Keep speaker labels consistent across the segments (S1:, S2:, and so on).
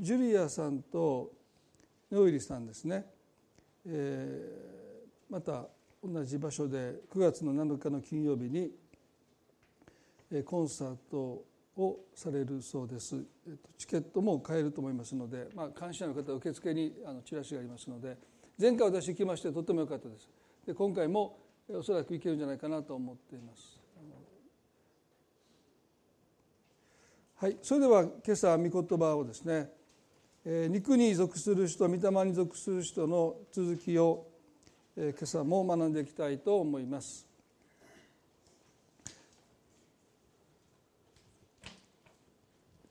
S1: ジュリアさんとノイリさんですね、えー、また同じ場所で9月の7日の金曜日にコンサートをされるそうです。チケットも買えると思いますので、まあ、関心ある方は受付にあのチラシがありますので前回私行きましてとっても良かったです。で今回もおそらく行けるんじゃないかなと思っています。はい、それでは今朝御言葉をですね、え、肉に属する人御霊に属する人の続きを、え、今朝も学んでいきたいと思います。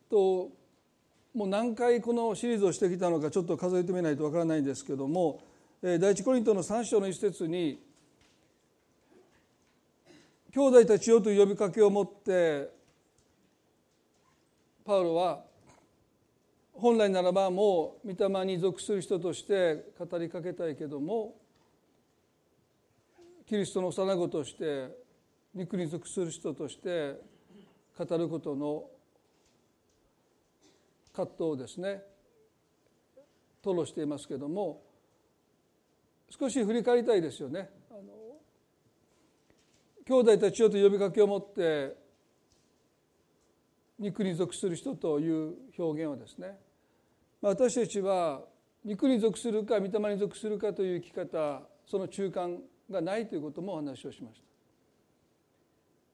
S1: ともう何回このシリーズをしてきたのかちょっと数えてみないとわからないんですけども第一コリントの3章の一節に「兄弟たちよ」という呼びかけを持ってパウロは本来ならばもう御霊に属する人として語りかけたいけどもキリストの幼子として肉に属する人として語ることの葛藤をですね吐露していますけども少し振り返りたいですよね。兄弟たちよと呼びかけを持って肉に属する人という表現はですね。私たちは肉に属するか御霊に属するかという生き方その中間がないということもお話をしました。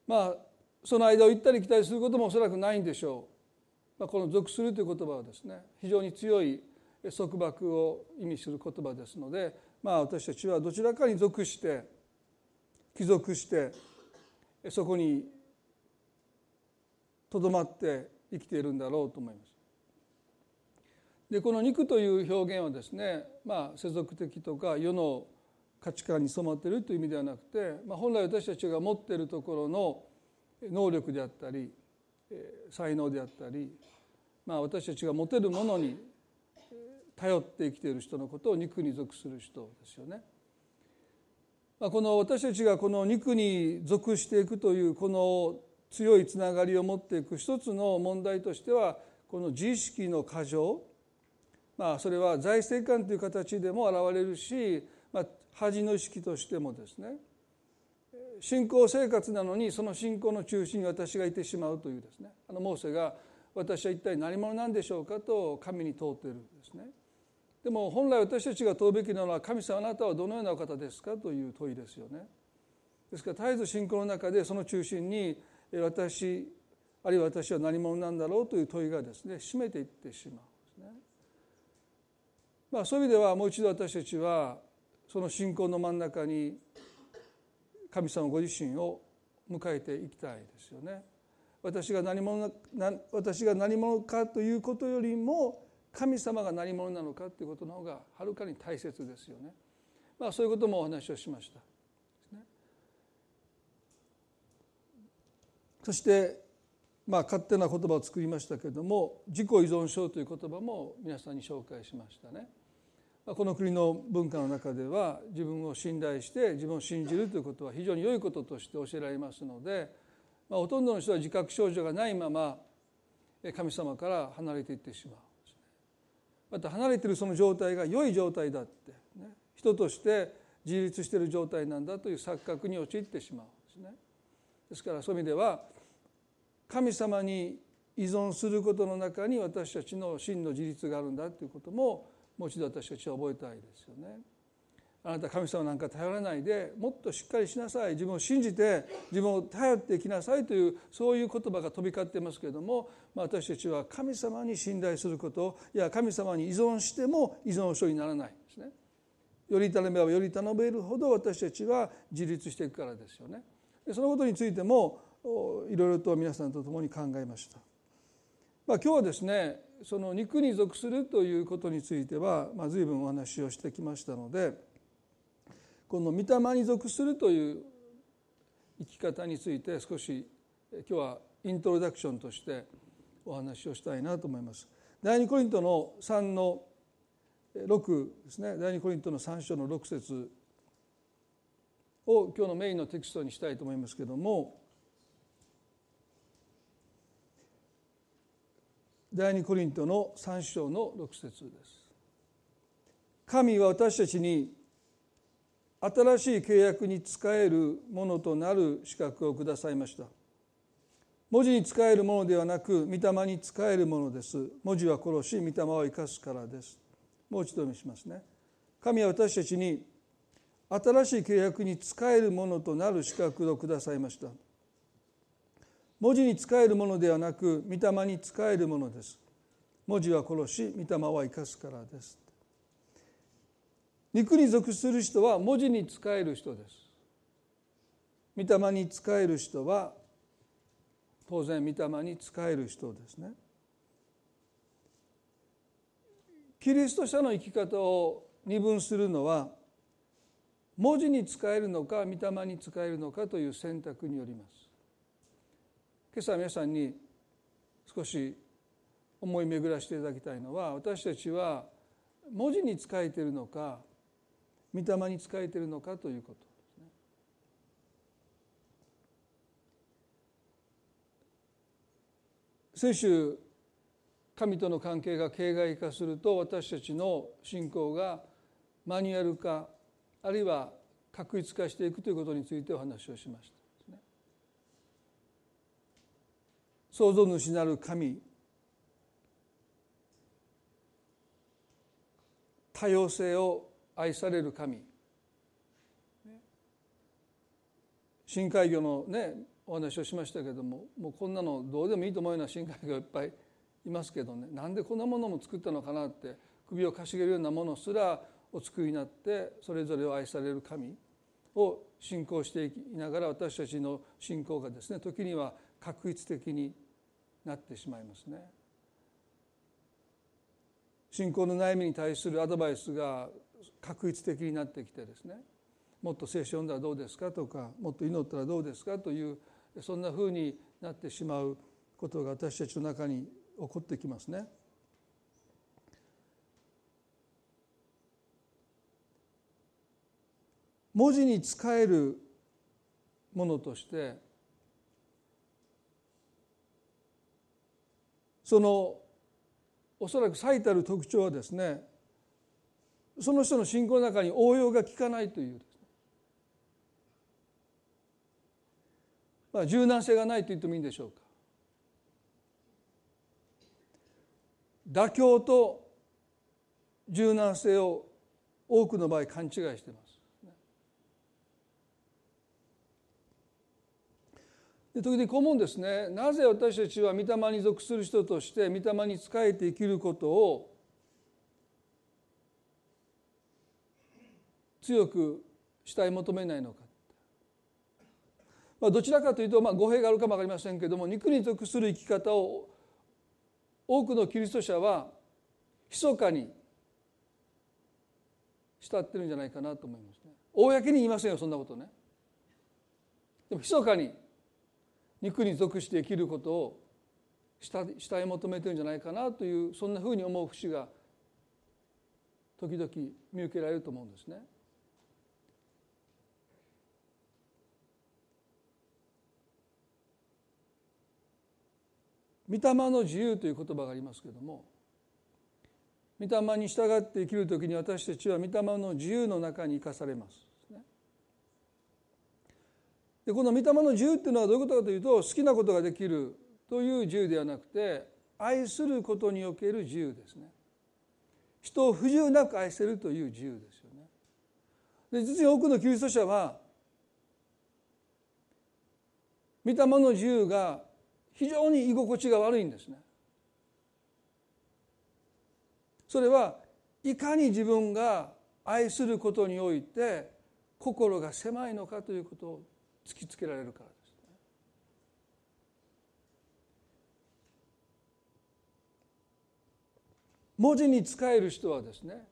S1: まあその間を行ったり来たりすることもおそらくないんでしょう、まあ、この属するという言葉はですね非常に強い束縛を意味する言葉ですので、まあ、私たちはどちらかに属して帰属してそこにとどまって生きているんだろうと思います。でこの肉という表現はですね、まあ、世俗的とか世の価値観に染まっているという意味ではなくて、まあ、本来私たちが持っているところの能力であったり才能であったり、まあ、私たちが持てるものに頼って生きている人のことを肉に属する人ですよね。まあ、この私たちがこの肉に属していくというこの強いつながりを持っていく一つの問題としてはこの自意識の過剰まあそれは財政観という形でも現れるし、まあ、恥の意識としてもですね信仰生活なのにその信仰の中心に私がいてしまうというですねあのモーセが私は一体何者なんでしょうか？と神に問うているんですね。でも本来私たちが問うべきなのは神様あなたはどのようなお方ですか？という問いですよね。ですから絶えず信仰の中でその中心に私あるいは私は何者なんだろうという問いがですね占めていってしまうんですね。まあ、そういう意味ではもう一度私たちはその信仰の真ん中に神様ご自身を迎えていきたいですよね。私が何者な私が何者かということよりも神様が何者なのかということの方がはるかに大切ですよね。まあ、そういうこともお話をしました。そしてまあ勝手な言葉を作りましたけれども自己依存症という言葉も皆さんに紹介しましたね。この国の文化の中では自分を信頼して自分を信じるということは非常に良いこととして教えられますので、まあ、ほとんどの人は自覚症状がないまま神様から離れていってしまうまた離れているその状態が良い状態だって、ね、人として自立している状態なんだという錯覚に陥ってしまうんですね。ですからそういう意味では神様に依存することの中に私たちの真の自立があるんだということももう一度私たちは覚えたいですよね。あなた神様なんか頼らないでもっとしっかりしなさい自分を信じて自分を頼っていきなさいというそういう言葉が飛び交ってますけれども、まあ、私たちは神様に信頼することいや神様に依存しても依存症にならないですね。より頼めばより頼めるほど私たちは自立していくからですよね。そのことについてもいろいろと皆さんと共に考えました。まあ、今日はですねその肉に属するということについては、まあ、随分お話をしてきましたのでこの御霊に属するという生き方について少し今日はイントロダクションとしてお話をしたいなと思います。第二コリントの3の6ですね第二コリントの3章の6節を今日のメインのテキストにしたいと思いますけども第二コリントの3章の6節です。神は私たちに新しい契約に仕えるものとなる資格をくださいました。文字に仕えるものではなく御霊に仕えるものです。文字は殺し御霊を生かすからです。もう一度見しますね。神は私たちに新しい契約に仕えるものとなる資格をくださいました。文字に仕えるものではなく御霊に仕えるものです。文字は殺し御霊は生かすからです。肉に属する人は文字に仕える人です。御霊に仕える人は当然御霊に仕える人ですね。キリスト者の生き方を二分するのは文字に仕えるのか御霊に仕えるのかという選択によります。今朝皆さんに少し思い巡らしていただきたいのは私たちは文字に仕えているのか御霊に仕えているのかということですね。先週神との関係が形骸化すると私たちの信仰がマニュアル化あるいは確一化していくということについてお話をしました、創造主なる神。多様性を愛される神。深海魚のねお話をしましたけどももうこんなのどうでもいいと思うような深海魚いっぱいいますけどね。なんでこんなものも作ったのかなって首をかしげるようなものすらお作りになってそれぞれを愛される神。を信仰していきながら私たちの信仰がですね時には確一的になってしまいますね。信仰の悩みに対するアドバイスが確一的になってきてですねもっと聖書読んだらどうですかとかもっと祈ったらどうですかというそんなふうになってしまうことが私たちの中に起こってきますね。文字に使えるものとしてそのおそらく最たる特徴はですねその人の信仰の中に応用が効かないという、まあ、柔軟性がないと言ってもいいんでしょうか。妥協と柔軟性を多くの場合勘違いしてます。で時々こう思うんですねなぜ私たちは御霊に属する人として御霊に仕えて生きることを強くしたい求めないのか、まあ、どちらかというと、まあ、語弊があるかも分かりませんけども肉に属する生き方を多くのキリスト者は密かに慕ってるんじゃないかなと思いますね。公に言いませんよそんなことね。でも密かに肉に属して生きることをしたい求めてるんじゃないかなというそんなふうに思う節が時々見受けられると思うんですね。御霊の自由という言葉がありますけれども御霊に従って生きる時に私たちは御霊の自由の中に生かされます。でこの御霊の自由っていうのはどういうことかというと好きなことができるという自由ではなくて愛することにおける自由ですね。人を不自由なく愛せるという自由ですよね。で実に多くのキリスト者は御霊の自由が非常に居心地が悪いんですね。それはいかに自分が愛することにおいて心が狭いのかということを突きつけられるからです。文字に使える人はですね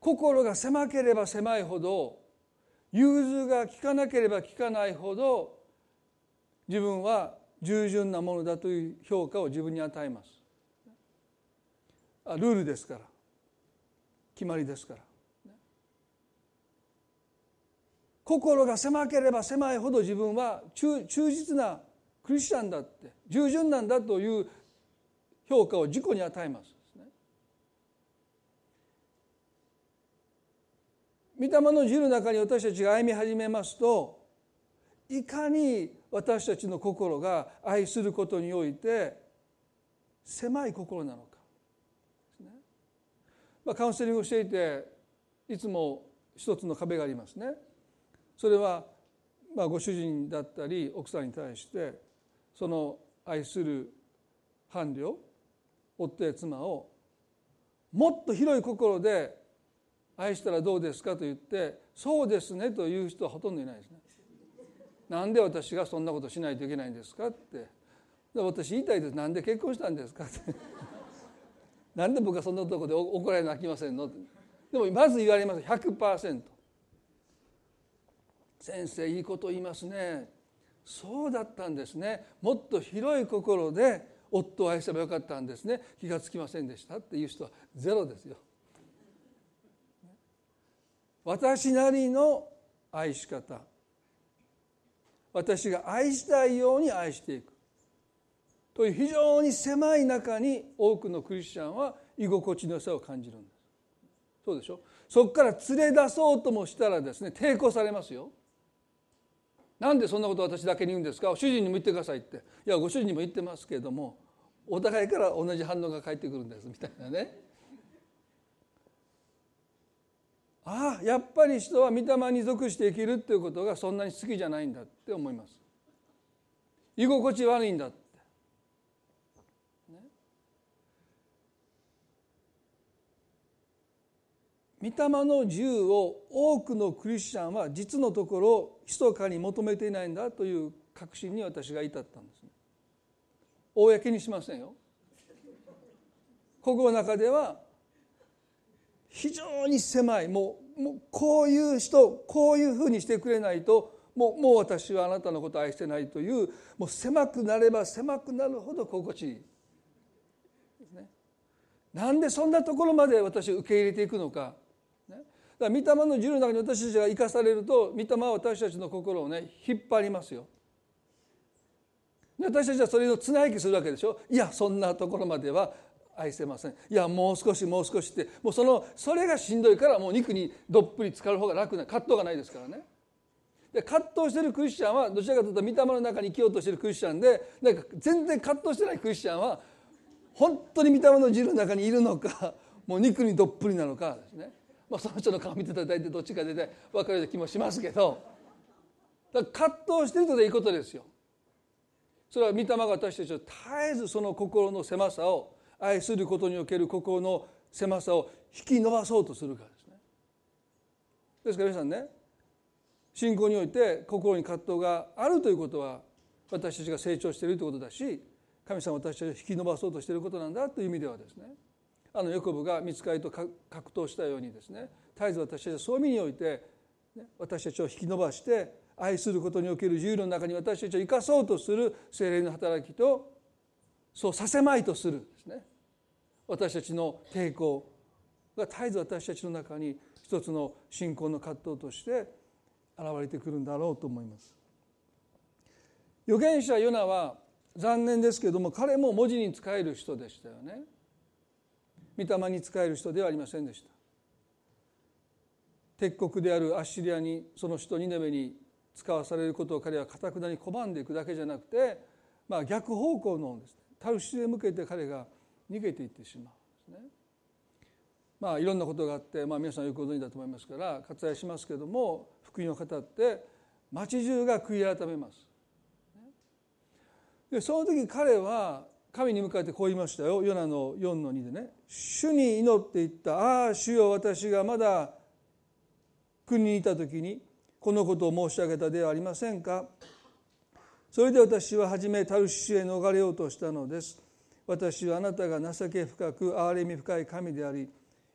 S1: 心が狭ければ狭いほど融通が利かなければ利かないほど自分は従順なものだという評価を自分に与えます。ルールですから決まりですから心が狭ければ狭いほど自分は忠実なクリスチャンだって従順なんだという評価を自己に与えます御霊の自由の中に私たちが歩み始めますといかに私たちの心が愛することにおいて狭い心なのかまあ、カウンセリングをしていていつも一つの壁がありますね。それはまあご主人だったり奥さんに対してその愛する伴侶夫や妻をもっと広い心で愛したらどうですか？と言ってそうですねという人はほとんどいないですね。なんで私がそんなことしないといけないんですか？って私言いたいですなんで結婚したんですか？ってなんで僕はそんなとこで怒られなきませんの？でもまず言われます。100%先生いいこと言いますね。そうだったんですね。もっと広い心で夫を愛せばよかったんですね。気がつきませんでしたっていう人はゼロですよ。私なりの愛し方。私が愛したいように愛していく。という非常に狭い中に多くのクリスチャンは居心地の良さを感じるんです。そうでしょ？そこから連れ出そうともしたらですね抵抗されますよ。なんでそんなこと私だけに言うんですか主人にも言ってくださいっていやご主人にも言ってますけれどもお互いから同じ反応が返ってくるんですみたいなね。ああやっぱり人は御霊に属して生きるっていうことがそんなに好きじゃないんだって思います。居心地悪いんだ御霊の自由を多くのクリスチャンは実のところ密かに求めていないんだという確信に私が至ったんです。公にしませんよ。心の中では非常に狭い。もうもうこういう人こういうふうにしてくれないともうもう私はあなたのことを愛してないというもう狭くなれば狭くなるほど心地いいですね。なんでそんなところまで私受け入れていくのか。だから御霊の自由の中に私たちが生かされると御霊は私たちの心をね引っ張りますよ。私たちはそれを綱引きするわけでしょ？いやそんなところまでは愛せませんいやもう少しもう少しってもうそのそれがしんどいからもう肉にどっぷり浸かる方が楽な葛藤がないですからね。で葛藤してるクリスチャンはどちらかというと御霊の中に生きようとしてるクリスチャンでなんか全然葛藤してないクリスチャンは本当に御霊の自由の中にいるのかもう肉にどっぷりなのかですねまあ、その人の顔見ていたら大体どっちかで分かるような気もしますけどだ葛藤してるといいことですよ。それは御霊が私たちを絶えずその心の狭さを愛することにおける心の狭さを引き伸ばそうとするからですね。ですから皆さんね信仰において心に葛藤があるということは私たちが成長しているということだし神様私たちを引き伸ばそうとしていることなんだという意味ではですねあのヨコブが見つかりと格闘したようにですね絶えず私たちはそういう意味において、ね、私たちを引き伸ばして愛することにおける自由の中に私たちを生かそうとする精霊の働きとそうさせまいとするですね私たちの抵抗が絶えず私たちの中に一つの信仰の葛藤として現れてくるんだろうと思います。預言者ヨナは残念ですけども彼も文字に使える人でしたよね。御霊に仕える人ではありませんでした敵国であるアッシリアにその首都ニネベに使わされることを彼はかたくなに拒んでいくだけじゃなくて、まあ、逆方向のです、ね、タルシへ向けて彼が逃げていってしまうんですね。まあいろんなことがあって、まあ、皆さんよくご存知だと思いますから割愛しますけれども福音を語って町中が悔い改めます。でその時彼は神に向かってこう言いましたよ。ヨナの4の2でね。主に祈っていった。ああ主よ私がまだ国にいた時にこのことを申し上げたではありませんか。それで私は初めタルシュへ逃れようとしたのです。私はあなたが情け深く憐れみ深い神であり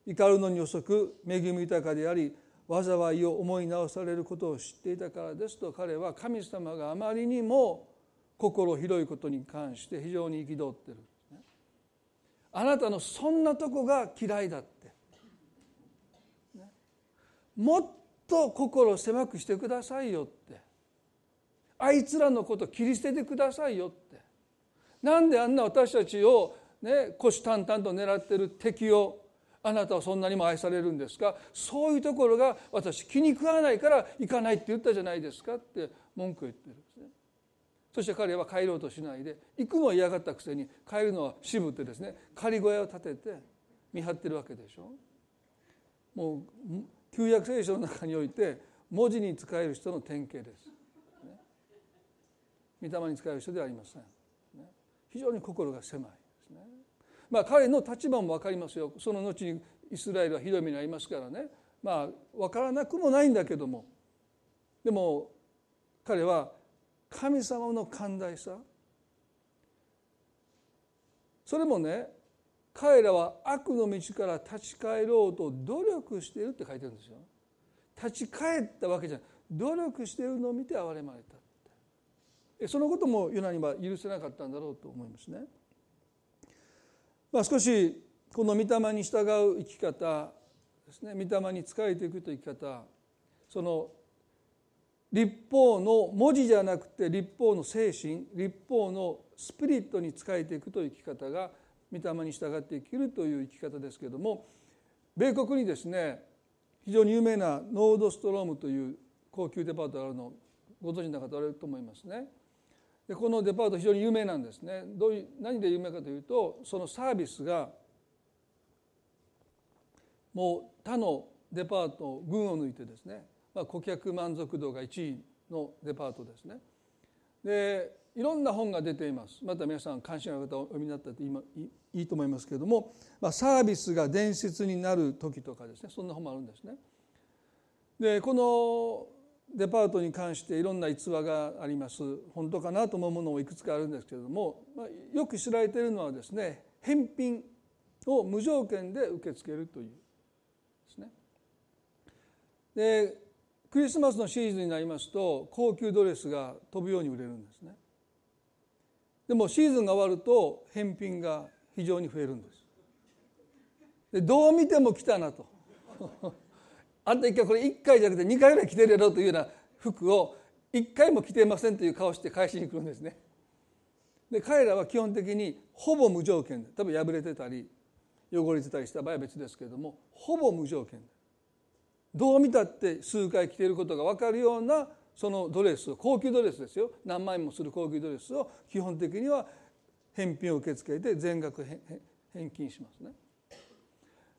S1: 怒るのに遅く恵み豊かであり災いを思い直されることを知っていたからですと彼は神様があまりにも心広いことに関して非常に憤ってる。あなたのそんなとこが嫌いだって、もっと心を狭くしてくださいよって。あいつらのこと切り捨ててくださいよって。なんであんな私たちを、ね、虎視眈々と狙ってる敵をあなたはそんなにも愛されるんですか？そういうところが私気に食わないから行かないって言ったじゃないですかって文句言ってる。そして彼は帰ろうとしないで行くのは嫌がったくせに帰るのは渋ってですね仮小屋を建てて見張ってるわけでしょ。もう旧約聖書の中において文字に使える人の典型です、ね、御霊に使える人ではありません、ね、非常に心が狭いですね。まあ彼の立場も分かりますよ。その後にイスラエルはひどい目に遭いますからね。まあ分からなくもないんだけども。でも彼は神様の寛大さ。それもね彼らは悪の道から立ち返ろうと努力しているって書いてるんですよ。立ち返ったわけじゃない。努力しているのを見て憐れまれたそのこともユナには許せなかったんだろうと思いますね。まあ、少しこの御霊に従う生き方ですね。御霊に仕えていくという生き方。その立法の文字じゃなくて立法の精神立法のスピリットに仕えていくという生き方が御霊に従って生きるという生き方ですけれども米国にですね非常に有名なノードストロームという高級デパートがあるのをご存知の方おられると思いますね。でこのデパート非常に有名なんですね。どういう何で有名かというとそのサービスがもう他のデパート群を抜いてですね、まあ、顧客満足度が1位のデパートですね。でいろんな本が出ていますまた皆さん関心ある方お読みになったって今いいと思いますけれども、まあ、サービスが伝説になる時とかですねそんな本もあるんですね。でこのデパートに関していろんな逸話があります本当かなと思うものもいくつかあるんですけれども、まあ、よく知られているのはですね返品を無条件で受け付けるというですね。でクリスマスのシーズンになりますと高級ドレスが飛ぶように売れるんですね。でもシーズンが終わると返品が非常に増えるんです。でどう見ても来たなと。あんた一回これ1回じゃなくて2回ぐらい着てるやろというような服を1回も着てませんという顔して返しに来るんですね。で彼らは基本的にほぼ無条件で多分破れてたり汚れてたりした場合は別ですけれどもほぼ無条件で。どう見たって数回着ていることが分かるようなそのドレス高級ドレスですよ何万円もする高級ドレスを基本的には返品を受け付けて全額返金しますね。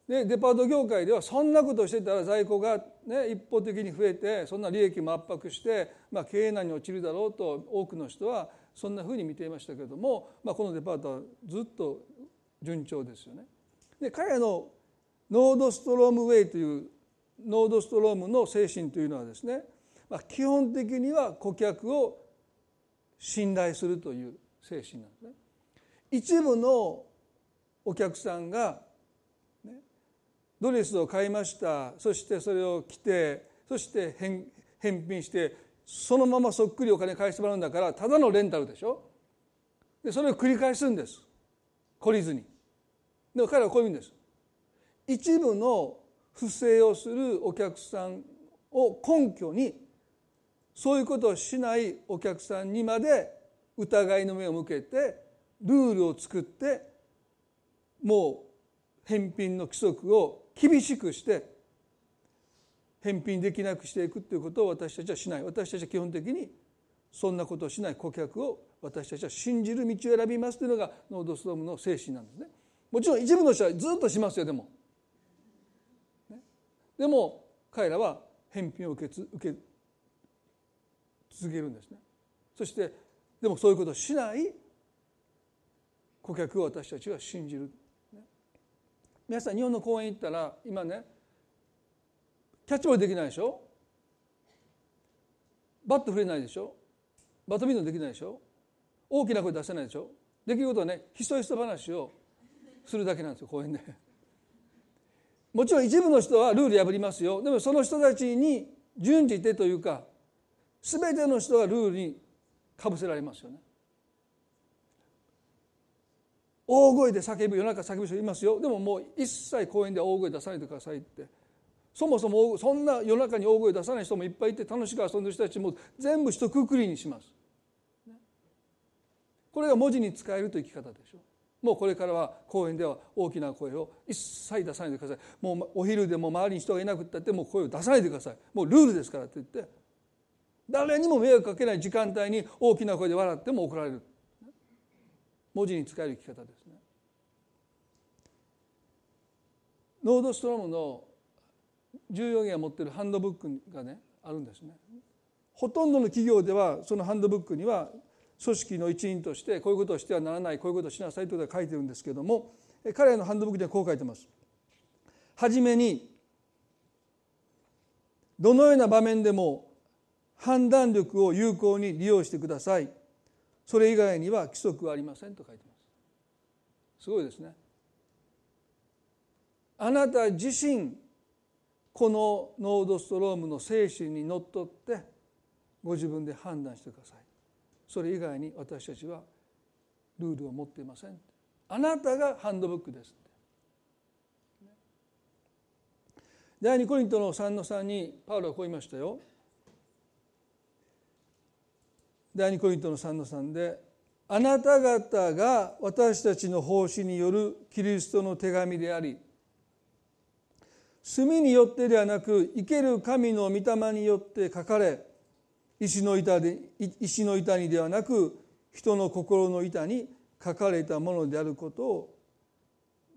S1: でデパート業界ではそんなことをしてたら在庫が、ね、一方的に増えてそんな利益も圧迫して、まあ、経営難に陥るだろうと多くの人はそんなふうに見ていましたけれども、まあ、このデパートはずっと順調ですよね。で彼の Nordstrom Way というノードストロームの精神というのはですねまあ、基本的には顧客を信頼するという精神なんですね。一部のお客さんが、ね、ドレスを買いましたそしてそれを着てそして返返品してそのままそっくりお金返してもらうんだからただのレンタルでしょ。でそれを繰り返すんです。懲りずに。でも彼はこういうんです。一部の不正をするお客さんを根拠にそういうことをしないお客さんにまで疑いの目を向けてルールを作ってもう返品の規則を厳しくして返品できなくしていくということを私たちはしない。私たちは基本的にそんなことをしない顧客を私たちは信じる道を選びますというのがノードストームの精神なんですね。もちろん一部の人はずっとしますよでも。でも彼らは返品を受け受け続けるんですね。そしてでもそういうことをしない顧客を私たちは信じる、皆さん日本の公園行ったら今ねキャッチボールできないでしょ？バット振れないでしょ？バドミントンできないでしょ？大きな声出せないでしょ？できることはねひそひそ話をするだけなんですよ公園で。もちろん一部の人はルール破りますよでもその人たちに準じてというか全ての人がルールにかぶせられますよね大声で叫ぶ夜中叫ぶ人いますよでももう一切公園で大声出さないでくださいってそもそもそんな夜中に大声出さない人もいっぱいいて楽しく遊んでる人たちも全部一括りにします。これが文字に使えるという生き方でしょう。もうこれからは公園では大きな声を一切出さないでください。もうお昼でも周りに人がいなくったってもう声を出さないでください。もうルールですからと言って誰にも迷惑かけない時間帯に大きな声で笑っても怒られる。文字に使える生き方ですね。ノードストロームの14が持ってるハンドブックがねあるんですね。ほとんどの企業ではそのハンドブックには組織の一員としてこういうことをしてはならないこういうことをしなさいということが書いてるんですけれども彼らのハンドブックではこう書いてます。はじめにどのような場面でも判断力を有効に利用してください。それ以外には規則はありませんと書いてます。すごいですね。あなた自身このノードストロームの精神にのっとってご自分で判断してくださいそれ以外に私たちはルールを持っていません。あなたがハンドブックです第2コリントの3の3にパウロはこう言いましたよ。第2コリントの3の3であなた方が私たちの奉仕によるキリストの手紙であり墨によってではなく生ける神の御霊によって書かれ石の板で石の板にではなく人の心の板に書かれたものであることを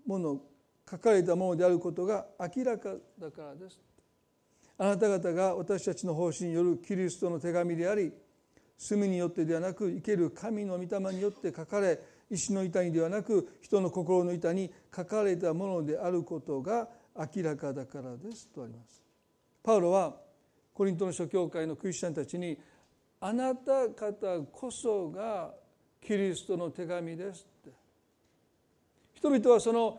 S1: もの書かれたものであることが明らかだからです。あなた方が私たちの方針によるキリストの手紙であり墨によってではなく生ける神の御霊によって書かれ石の板にではなく人の心の板に書かれたものであることが明らかだからですとありますパウロはコリントの諸教会のクリスチャンたちにあなた方こそがキリストの手紙ですって。人々はその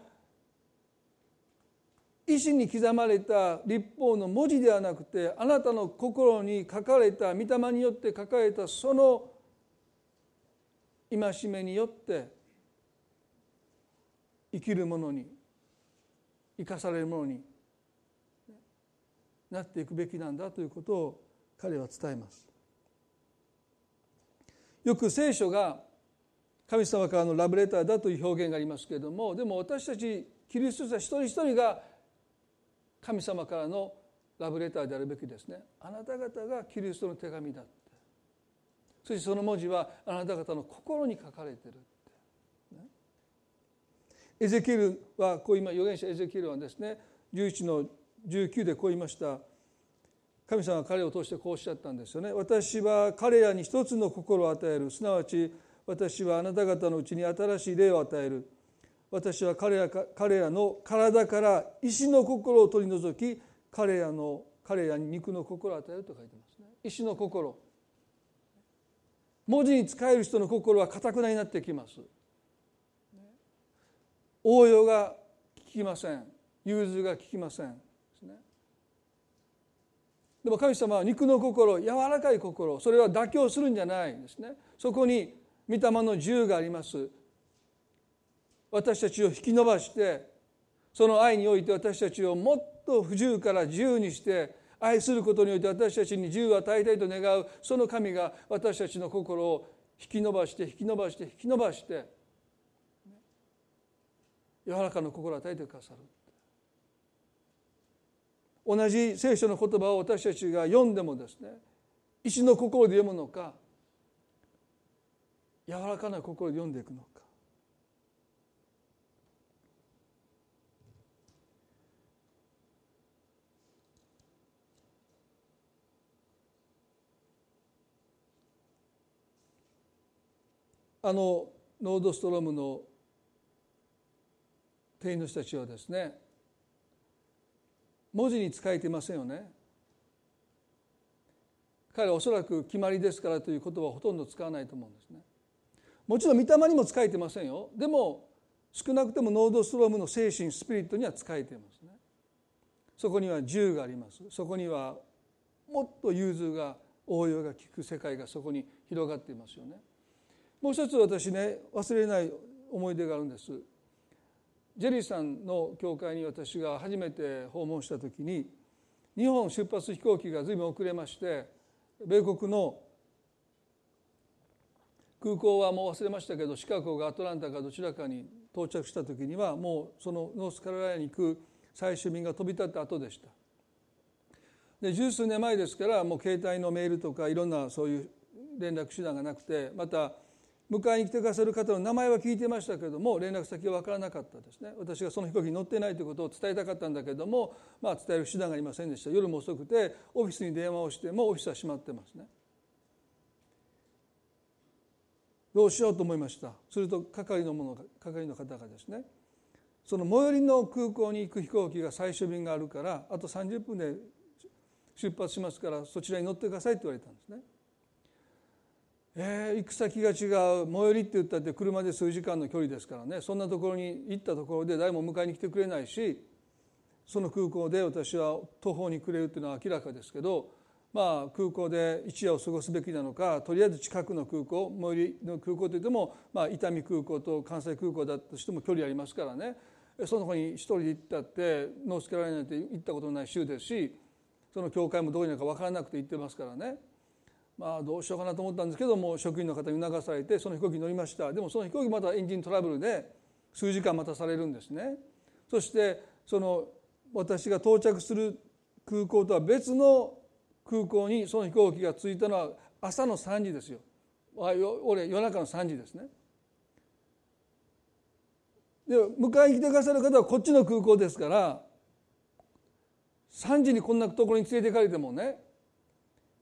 S1: 石に刻まれた立法の文字ではなくてあなたの心に書かれた御霊によって書かれたその戒めによって生きる者に生かされるものになっていくべきなんだということを彼は伝えます。よく聖書が神様からのラブレターだという表現がありますけれどもでも私たちキリスト者一人一人が神様からのラブレターであるべきですね。あなた方がキリストの手紙だって。そしてその文字はあなた方の心に書かれてるエゼキエルはこう今預言者エゼキエルはですね11の19でこう言いました。神様は彼を通してこうおっしゃったんですよね。私は彼らに一つの心を与える。すなわち私はあなた方のうちに新しい霊を与える。私は彼ら彼らの体から石の心を取り除き彼らの彼らに肉の心を与えると書いてますね。石の心。文字に使える人の心はかたくなになってきます。応用が効きません。融通が効きません。でも神様は肉の心柔らかい心それは妥協するんじゃないんですね。そこに御霊の自由があります。私たちを引き伸ばしてその愛において私たちをもっと不自由から自由にして愛することにおいて私たちに自由を与えたいと願うその神が私たちの心を引き伸ばして引き伸ばして引き伸ばして柔らかな心を与えてくださる。同じ聖書の言葉を私たちが読んでもですね石の心で読むのか柔らかな心で読んでいくのか。あのノードストロームの店員の人たちはですね文字に使えていませんよね。彼はおそらく決まりですからという言葉をほとんど使わないと思うんですね。もちろん御霊にも使えてませんよ。でも少なくともノードストロームの精神スピリットには使えていますね。そこには銃があります。そこにはもっと融通が応用が利く世界がそこに広がっていますよね。もう一つ私ね忘れない思い出があるんです。ジェリーさんの教会に私が初めて訪問した時に日本出発飛行機が随分遅れまして米国の空港はもう忘れましたけどシカゴがアトランタかどちらかに到着した時にはもうそのノースカロライナに行く最終便が飛び立った後でした。で十数年前ですからもう携帯のメールとかいろんなそういう連絡手段がなくてまた迎えに来てくださる方の名前は聞いてましたけれども連絡先は分からなかったですね。私がその飛行機に乗ってないということを伝えたかったんだけれども、まあ、伝える手段がありませんでした。夜も遅くてオフィスに電話をしてもオフィスは閉まってますね。どうしようと思いました？すると係の者係の方がですねその最寄りの空港に行く飛行機が最終便があるからあと30分で出発しますからそちらに乗ってくださいって言われたんですね。えー、行く先が違う。最寄りって言ったって車で数時間の距離ですからね。そんなところに行ったところで誰も迎えに来てくれないしその空港で私は途方に暮れるっていうのは明らかですけどまあ、空港で一夜を過ごすべきなのかとりあえず近くの空港最寄りの空港といっても、まあ、伊丹空港と関西空港だとしても距離ありますからね。その方に一人で行ったってノースカロライナって行ったことのない州ですしその教会もどこにあるか分からなくて行ってますからね。まあどうしようかなと思ったんですけども職員の方に促されてその飛行機に乗りました。でもその飛行機またエンジントラブルで数時間待たされるんですね。そしてその私が到着する空港とは別の空港にその飛行機が着いたのは朝の3時ですよ。俺夜中の3時ですね。で迎えに来てくださる方はこっちの空港ですから3時にこんなところに連れて行かれてもね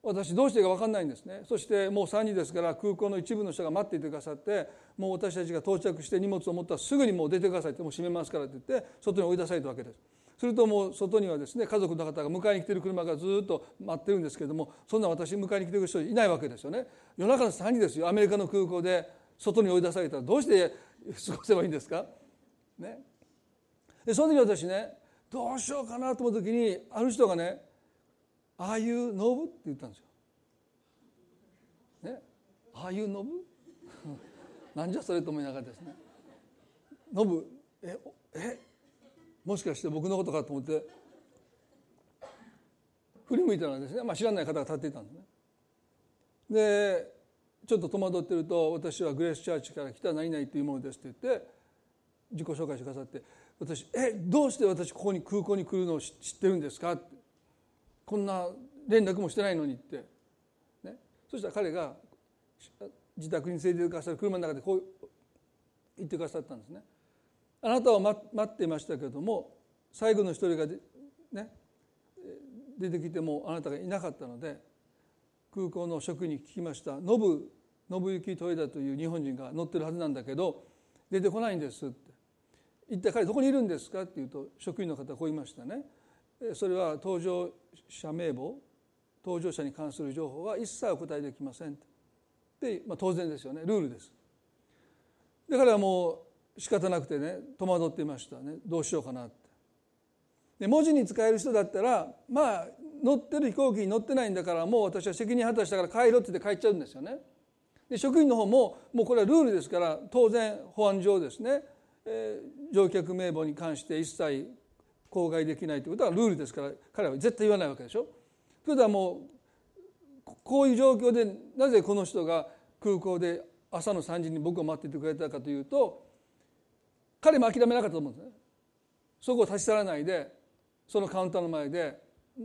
S1: 私どうしていいか分かんないんですね。そしてもう3時ですから空港の一部の人が待っていてくださってもう私たちが到着して荷物を持ったらすぐにもう出てくださいってもう閉めますからって言って外に追い出されたわけです。するともう外にはですね家族の方が迎えに来てる車がずっと待ってるんですけれどもそんな私迎えに来てる人いないわけですよね。夜中の3時ですよ。アメリカの空港で外に追い出されたらどうして過ごせばいいんですか？ね。でその時私ねどうしようかなと思う時にある人がね「ああいうノブ?」って言ったんですよ。ね？ああいうノブ？なんじゃそれと思いながらですね「ノブええ？もしかして僕のことかと思って振り向いたらですね、まあ、知らない方が立っていたんですね。でちょっと戸惑ってると「私はグレースチャーチから来た何々というものです」って言って自己紹介してくださって私「えどうして私ここに空港に来るのを知ってるんですか?」ってこんな連絡もしてないのにって、ね、そしたら彼が自宅に連れてくださる車の中でこう言ってくださったんですね。あなたは待ってましたけれども最後の一人がね出てきてもあなたがいなかったので空港の職員に聞きました「ノブ信行豊田という日本人が乗ってるはずなんだけど出てこないんです」って「一体彼どこにいるんですか?」って言うと職員の方こう言いましたね。それは搭乗者名簿搭乗者に関する情報は一切お答えできません。で、まあ、当然ですよね。ルールです。だからもう仕方なくてね戸惑っていましたね。どうしようかなって。で文字に使える人だったらまあ乗ってる飛行機に乗ってないんだからもう私は責任果たしたから帰ろうって言って帰っちゃうんですよね。で職員の方ももうこれはルールですから当然保安上ですね、えー、乗客名簿に関して一切口外できないということはルールですから彼は絶対言わないわけでしょ。ということはもうこういう状況でなぜこの人が空港で朝の3時に僕を待っていてくれたかというと彼も諦めなかったと思うんですね。そこを立ち去らないでそのカウンターの前で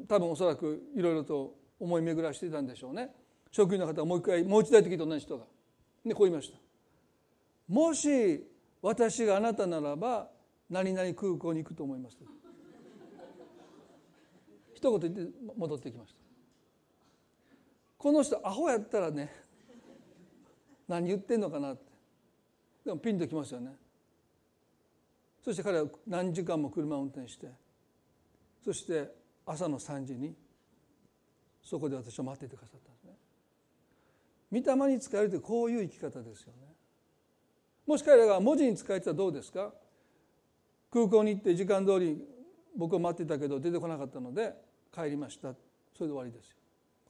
S1: 多分おそらくいろいろと思い巡らしていたんでしょうね。職員の方はもう一回もう一台的と同じ人が。でこう言いましたもし私があなたならば何々空港に行くと思います一言言って戻ってきましたこの人アホやったらね何言ってんのかなってでもピンときますよねそして彼は何時間も車を運転してそして朝の3時にそこで私を待っていてくださったんですね。御霊に使えるというこういう生き方ですよね。もし彼らが文字に使えてたらどうですか？空港に行って時間通り僕を待ってたけど出てこなかったので帰りました。それで終わりですよ。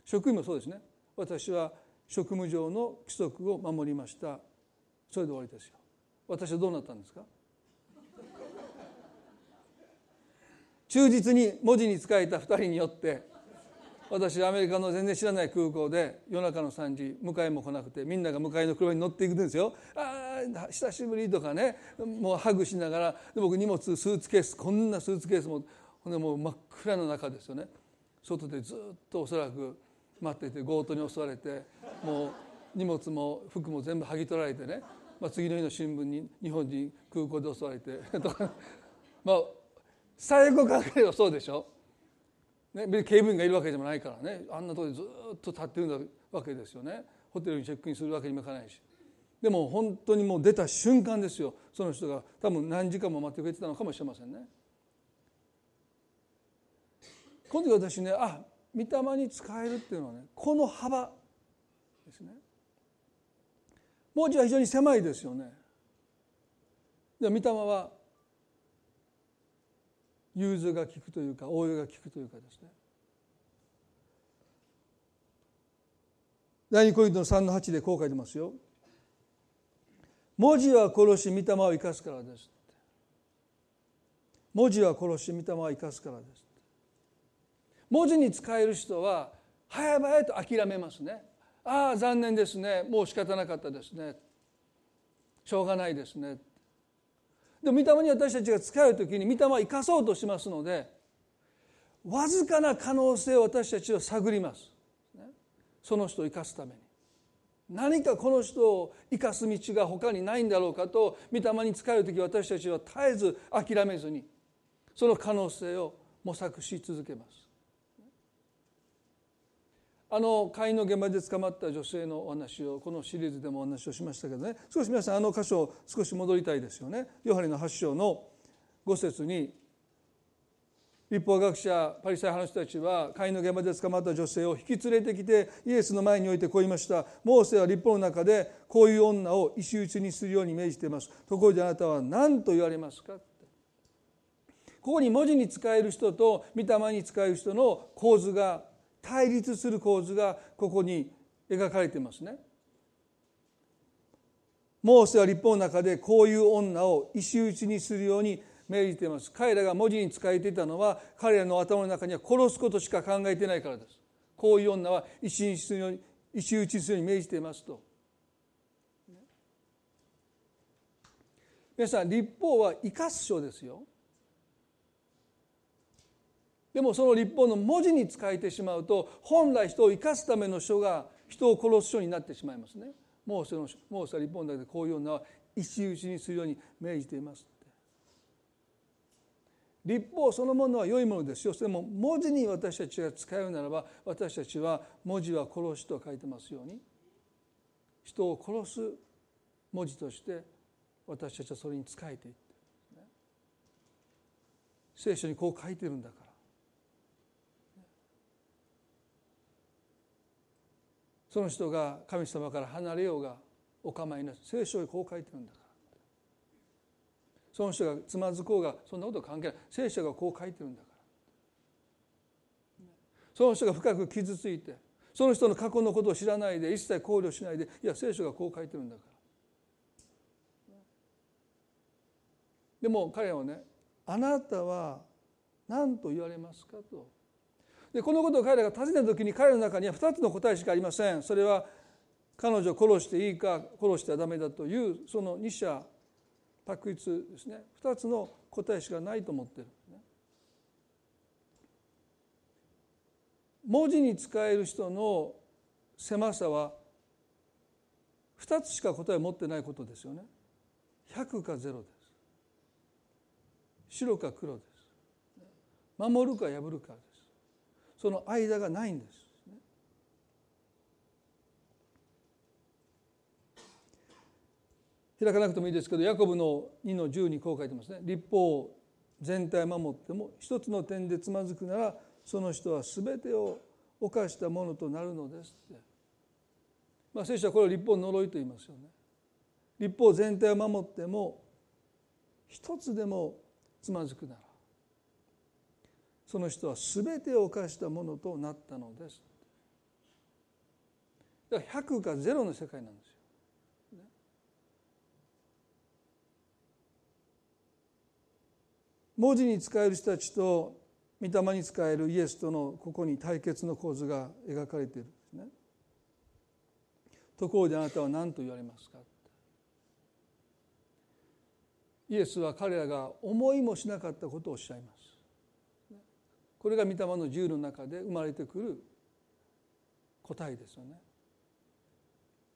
S1: 職員もそうですね。私は職務上の規則を守りました。それで終わりですよ。私はどうなったんですか？忠実に文字に仕えた2人によって私アメリカの全然知らない空港で夜中の3時迎えも来なくてみんなが迎えの車に乗っていくんですよ「ああ久しぶり」とかね。もうハグしながら僕荷物スーツケースこんなスーツケースもほんでもう真っ暗の中ですよね。外でずっとおそらく待っていて強盗に襲われてもう荷物も服も全部剥ぎ取られてね、まあ、次の日の新聞に日本人空港で襲われて とか。まあ最後考えればそうでしょ。ね、警備員がいるわけでもないからね。あんなとこでずっと立ってるわけですよね。ホテルにチェックインするわけにもいかないし。でも本当にもう出た瞬間ですよ。その人が多分何時間も待ってくれてたのかもしれませんね。この時私ねあ御霊に使えるっていうのはねこの幅ですね文字は非常に狭いですよねで御霊は融通が利くというか応用が利くというかですね第二コリントの3の8でこう書いてますよ。文字は殺し御霊を生かすからです。文字は殺し御霊は生かすからです。文字に使える人は早々と諦めますね。ああ残念ですね。もう仕方なかったですね。しょうがないですねでも御霊に私たちが使う時に御霊は生かそうとしますのでわずかな可能性を私たちは探ります、その人を生かすために。何かこの人を生かす道が他にないんだろうかと御霊に使う時私たちは絶えず諦めずにその可能性を模索し続けます。あの会員の現場で捕まった女性のお話をこのシリーズでもお話をしましたけどね少し皆さんあの箇所少し戻りたいですよね。ヨハネの8章の5節に立法学者パリサイ派の人たちは会員の現場で捕まった女性を引き連れてきてイエスの前においてこう言いました「モーセは立法の中でこういう女を石打ちにするように命じています」「ところであなたは何と言われますか?」ここに文字に使える人と御霊に使える人の構図が対立する構図がここに描かれていますね。モーセは立法の中でこういう女を石打ちにするように命じています。彼らが文字に使えていたのは彼らの頭の中には殺すことしか考えてないからです。こういう女は石にするように石打ちするように命じていますと。皆さん立法は生かす書ですよ。でもその立法の文字に使えてしまうと本来人を生かすための書が人を殺す書になってしまいますね。もうそのもうそ立法の中でこういうのは石打ちにするように命じています立法そのものは良いものですよ。でも文字に私たちが使うならば私たちは文字は殺しと書いてますように。人を殺す文字として私たちはそれに仕えていって、聖書にこう書いてるんだから。その人が神様から離れようがお構いなし聖書にこう書いてるんだから。その人がつまずこうがそんなこと関係ない聖書がこう書いてるんだからその人が深く傷ついてその人の過去のことを知らないで一切考慮しないでいや聖書がこう書いてるんだから。でも彼はねあなたは何と言われますかと。でこのことを彼らが尋ねた時に彼の中には2つの答えしかありません。それは彼女を殺していいか殺してはダメだというその二者択一ですね。2つの答えしかないと思ってる、文字に使える人の狭さは2つしか答えを持ってないことですよね。100か0です。白か黒です。守るか破るかです。その間がないんです。開かなくてもいいですけどヤコブの2の10にこう書いてますね。立法全体守っても一つの点でつまずくならその人は全てを犯したものとなるのですって、まあ、聖書はこれを立法の呪いと言いますよね。立法全体を守っても一つでもつまずくならその人は全てを犯したものとなったのですだから100か0の世界なんですよ。文字に使える人たちと御霊に仕えるイエスとのここに対決の構図が描かれているんですね。ところであなたは何と言われますかイエスは彼らが思いもしなかったことをおっしゃいます。これが御霊の自由の中で生まれてくる答えですよね。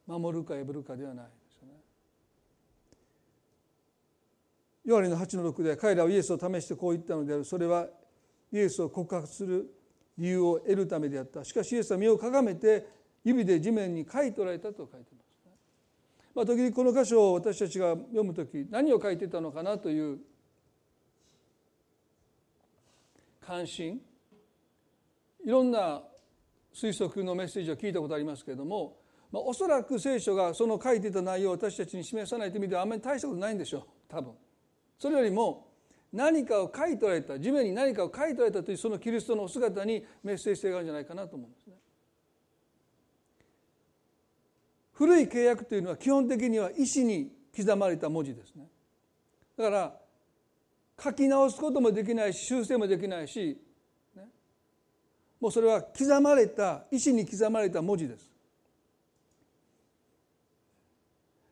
S1: 守るか破るかではないですよね。ヨハネの8の6で彼らはイエスを試してこう言ったのであるそれはイエスを告白する理由を得るためであったしかしイエスは身をかがめて指で地面に書いておられたと書いてます、ね。まあ、時々この箇所を私たちが読む時何を書いてたのかなという関心いろんな推測のメッセージを聞いたことありますけれども、まあ、おそらく聖書がその書いていた内容を私たちに示さないという意味ではあんまり大したことないんでしょう多分。それよりも何かを書いておられた地面に何かを書いておられたというそのキリストのお姿にメッセージ性があるんじゃないかなと思うんですね。古い契約というのは基本的には石に刻まれた文字ですね。だから書き直すこともできないし修正もできないしもうそれは刻まれた石に刻まれた文字です。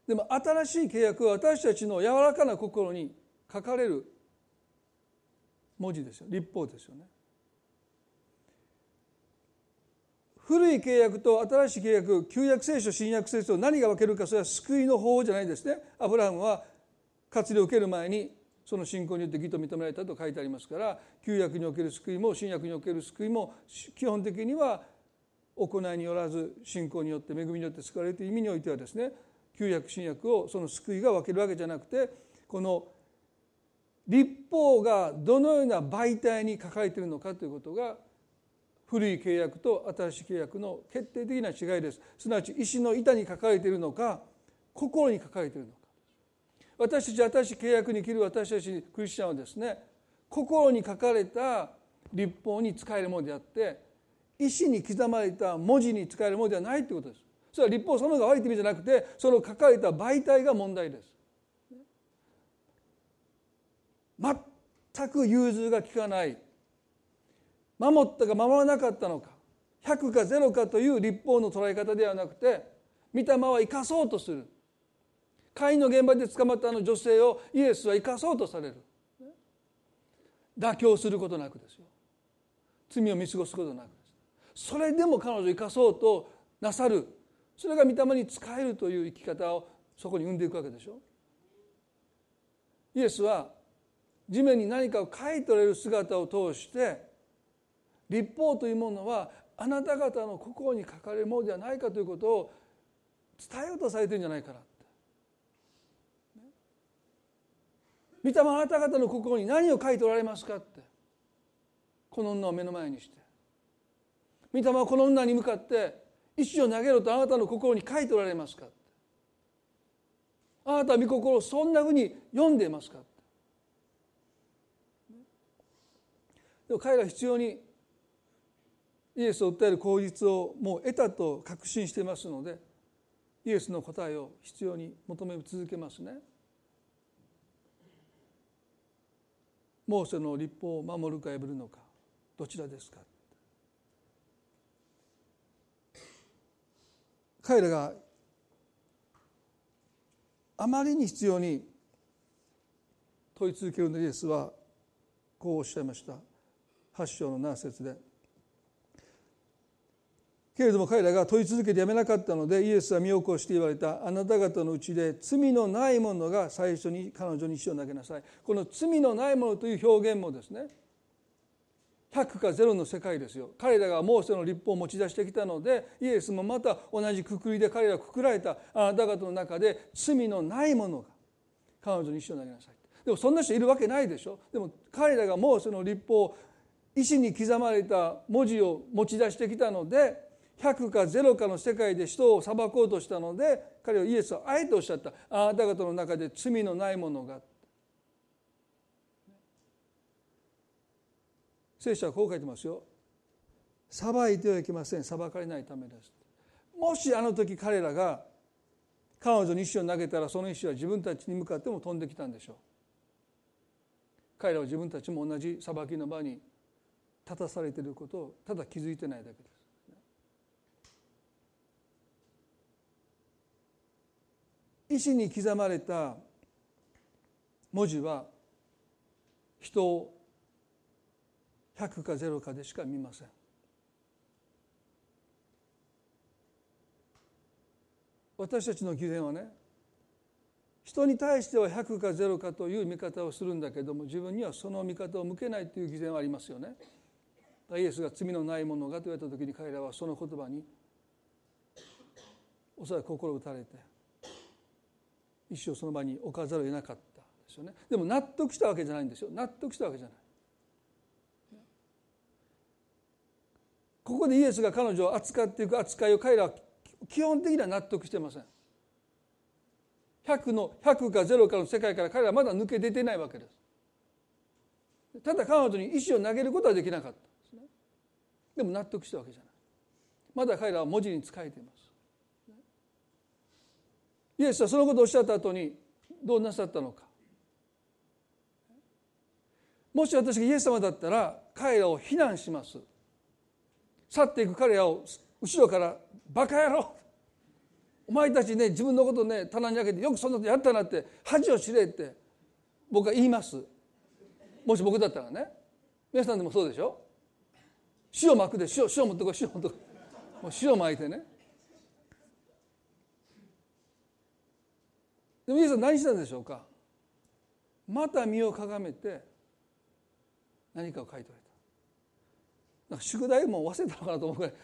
S1: でも新しい契約は私たちの柔らかな心に書かれる文字ですよ。立法ですよね。古い契約と新しい契約旧約聖書新約聖書何が分けるかそれは救いの方法じゃないですね。アブラハムは活を受ける前にその信仰によって義と認められたと書いてありますから旧約における救いも新約における救いも基本的には行いによらず信仰によって恵みによって救われるという意味においてはですね旧約新約をその救いが分けるわけじゃなくてこの立法がどのような媒体に書かれているのかということが古い契約と新しい契約の決定的な違いです。すなわち石の板に書かれているのか心に書かれているのか。私たち新しい契約に生きる私たちクリスチャンはですね心に書かれた立法に使えるものであって石に刻まれた文字に使えるものではないということです。それは立法そのが悪いという意味じゃなくてその書かれた媒体が問題です。全く融通が利かない。守ったか守らなかったのか100か0かという立法の捉え方ではなくて御霊は生かそうとする。会員の現場で捕まったあの女性をイエスは生かそうとされる。妥協することなくですよ。罪を見過ごすことなくです。それでも彼女を生かそうとなさる。それが御霊に仕えるという生き方をそこに生んでいくわけでしょ。イエスは地面に何かを書いておれる姿を通して立法というものはあなた方の心に書かれるものではないかということを伝えようとされてるんじゃないかな。御霊あなた方の心に何を書いておられますかって。この女を目の前にして。御霊はこの女に向かって石を投げろとあなたの心に書いておられますかあなたは御心をそんなふうに読んでいますかって。でも彼らは必要にイエスを訴える口実をもう得たと確信していますのでイエスの答えを必要に求め続けますね。モーセの立法を守るか破るのかどちらですか？彼らがあまりに必要に問い続けるのイエスはこうおっしゃいました。8章の7節でけれども彼らが問い続けてやめなかったのでイエスは身を起こして言われた。あなた方のうちで罪のないものが最初に彼女に石を投げなさい。この罪のないものという表現もですね100か0の世界ですよ。彼らがモーセの立法を持ち出してきたのでイエスもまた同じくくりで彼らくくられた。あなた方の中で罪のないものが彼女に石を投げなさい。でもそんな人いるわけないでしょ。でも彼らがモーセの立法を石に刻まれた文字を持ち出してきたので100か0かの世界で人を裁こうとしたので彼はイエスはあえておっしゃった。あなた方の中で罪のないものが。聖書はこう書いてますよ。裁いてはいけません。裁かれないためです。もしあの時彼らが彼女に石を投げたらその石は自分たちに向かっても飛んできたんでしょう。彼らは自分たちも同じ裁きの場に立たされていることをただ気づいてないだけです。石に刻まれた文字は人を100か0かでしか見ません。私たちの偽善はね人に対しては100か0かという見方をするんだけども自分にはその見方を向けないという偽善はありますよね。イエスが罪のないものがと言われた時に彼らはその言葉におそらく心打たれて一生その場に置かざるを得なかったですよね。でも納得したわけじゃないんですよ。納得したわけじゃない。ここでイエスが彼女を扱っていく扱いを彼らは基本的には納得してません。100の100か0かの世界から彼らはまだ抜け出てないわけです。ただ彼女に石を投げることはできなかったでも納得したわけじゃない。まだ彼らは文字に仕えています。イエスはそのことをおっしゃった後にどうなさったのか。もし私がイエス様だったら彼らを非難します。去っていく彼らを後ろから「バカ野郎。お前たちね自分のことね棚に上げてよくそんなことやったなって恥を知れ」って僕は言います。もし僕だったらね。皆さんでもそうでしょ？塩巻くで塩塩持ってこい塩持ってこい。もう塩巻いてね。でもイエスは何したんでしょうか？また身をかがめて何かを書いておられた。なんか宿題も忘れたのかなと思うぐらい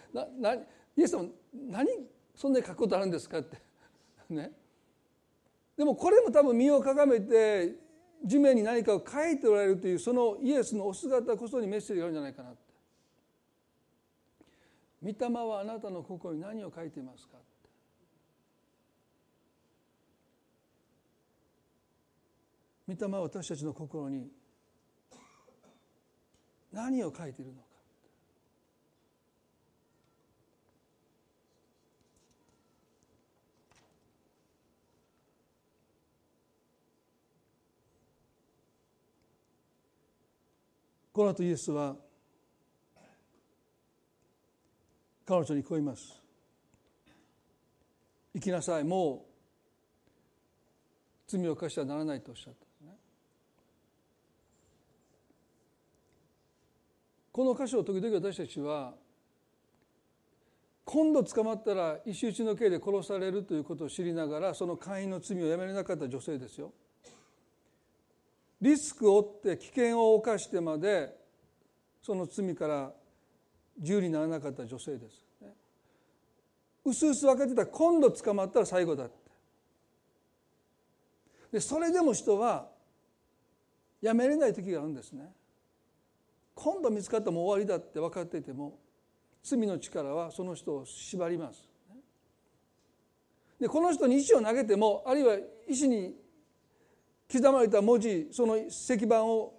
S1: ななイエス様何そんなに書くことあるんですかって。ね。でもこれも多分身をかがめて地面に何かを書いておられるというそのイエスのお姿こそにメッセージがあるんじゃないかなって「御霊はあなたの心に何を書いていますか?」御霊は私たちの心に何を書いているのか。この後イエスは彼女にこう言います行きなさい。もう罪を犯してはならないとおっしゃった。この箇所を時々私たちは今度捕まったら石打ちの刑で殺されるということを知りながらその会員の罪をやめれなかった女性ですよ。リスクを負って危険を冒してまでその罪から自由にならなかった女性です。うすうす分かってた今度捕まったら最後だって。でそれでも人はやめれない時があるんですね。今度見つかったも終わりだって分かっていても罪の力はその人を縛ります。でこの人に石を投げてもあるいは石に刻まれた文字その石板を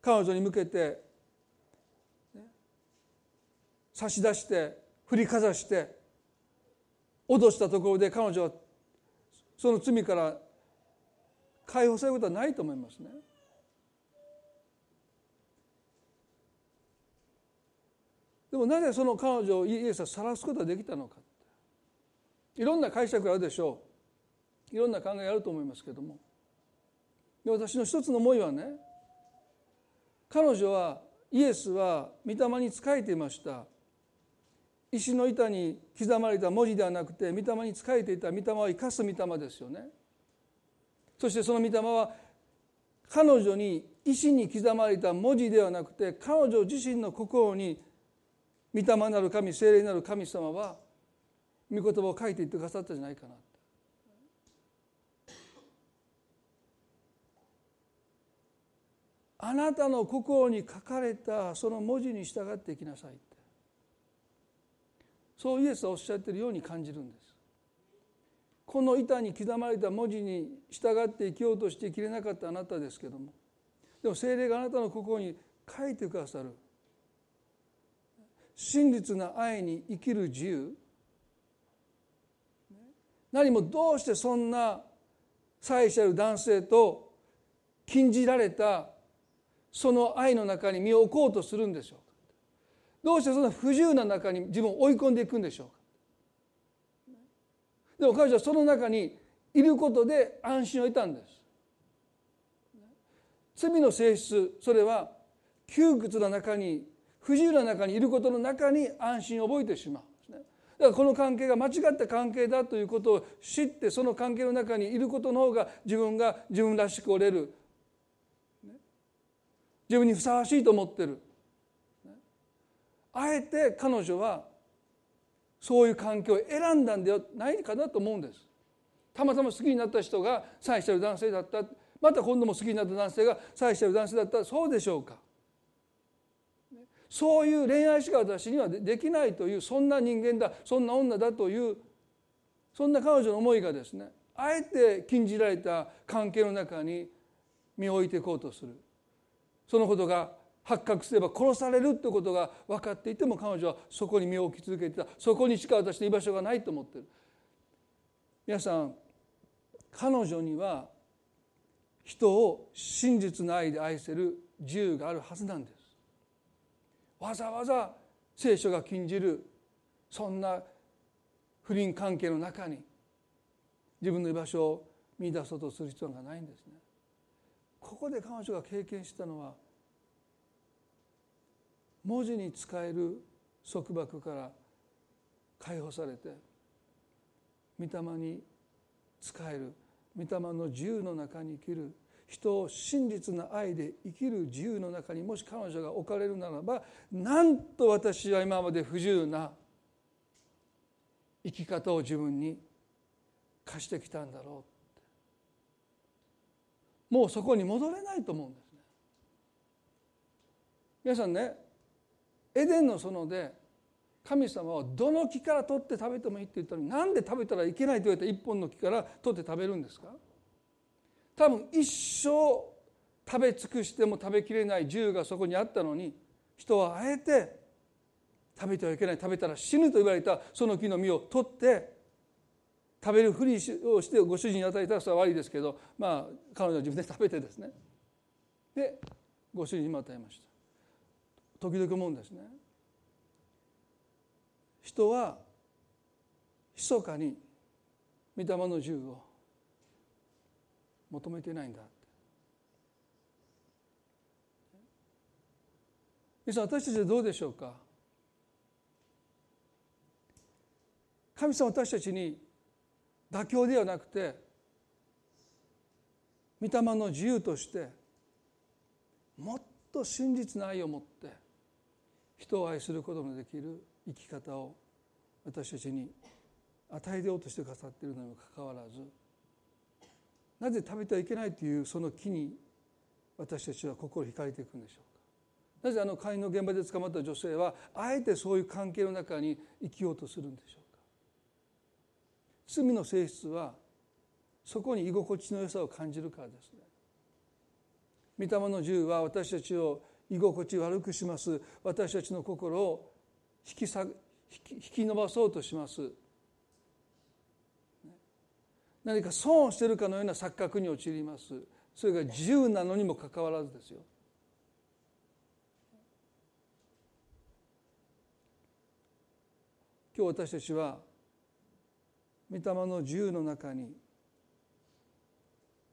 S1: 彼女に向けて差し出して振りかざして脅したところで彼女はその罪から解放されることはないと思いますね。でもなぜその彼女をイエスは晒すことができたのか。いろんな解釈があるでしょう。いろんな考えがあると思いますけども。で私の一つの思いはね彼女はイエスは御霊に仕えていました。石の板に刻まれた文字ではなくて御霊に仕えていた。御霊は生かす御霊ですよね。そしてその御霊は彼女に石に刻まれた文字ではなくて彼女自身の心に御霊なる神聖霊なる神様は御言葉を書いていってくださったじゃないかな。あなたの心に書かれたその文字に従っていきなさいって。そうイエスはおっしゃっているように感じるんです。この板に刻まれた文字に従って生きようとしてきれなかったあなたですけどもでも精霊があなたの心に書いてくださる。真実な愛に生きる自由。何もどうしてそんな妻子ある男性と禁じられたその愛の中に身を置こうとするんでしょうか。どうしてその不自由な中に自分を追い込んでいくんでしょうか。でも彼女はその中にいることで安心を得たんです。罪の性質それは窮屈な中に不自由な中にいることの中に安心を覚えてしまうだからこの関係が間違った関係だということを知ってその関係の中にいることの方が自分が自分らしく折れる自分にふさわしいと思ってる。あえて彼女はそういう環境を選んだんではないかなと思うんです。たまたま好きになった人が妻してる男性だった。また今度も好きになった男性が妻してる男性だったらそうでしょうか。そういう恋愛しか私にはできないというそんな人間だそんな女だというそんな彼女の思いがですねあえて禁じられた関係の中に身を置いていこうとする。そのことが発覚すれば殺されるということが分かっていても彼女はそこに身を置き続けてた。そこにしか私の居場所がないと思ってる。皆さん彼女には人を真実の愛で愛せる自由があるはずなんです。わざわざ聖書が禁じるそんな不倫関係の中に自分の居場所を見出そうとする必要がないんですね。ここで彼女が経験したのは文字に使える束縛から解放されて御霊に使える御霊の自由の中に生きる人を真実な愛で生きる自由の中にもし彼女が置かれるならばなんと私は今まで不自由な生き方を自分に課してきたんだろうもうそこに戻れないと思うんですね。皆さんねエデンの園で神様はどの木から取って食べてもいいって言ったのになんで食べたらいけないと言われた一本の木から取って食べるんですか？多分一生食べ尽くしても食べきれない銃がそこにあったのに人はあえて食べてはいけない食べたら死ぬと言われたその木の実を取って食べるふりをしてご主人に与えたらそれは悪いですけどまあ彼女は自分で食べてですね。でご主人にも与えました。時々思うんですね。人は密かに御霊の銃を求めてないんだ。皆さん私たちはどうでしょうか？神様私たちに妥協ではなくて御霊の自由としてもっと真実な愛を持って人を愛することのできる生き方を私たちに与えようとしてくださっているのにもかかわらずなぜ食べてはいけないというその木に私たちは心惹かれていくんでしょうか？なぜあの会員の現場で捕まった女性はあえてそういう関係の中に生きようとするんでしょうか？罪の性質はそこに居心地の良さを感じるからですね。御霊の銃は私たちを居心地悪くします。私たちの心を引き下引き伸ばそうとします。何か損をしてるかのような錯覚に陥ります。それが自由なのにもかかわらずですよ。今日私たちは御霊の自由の中に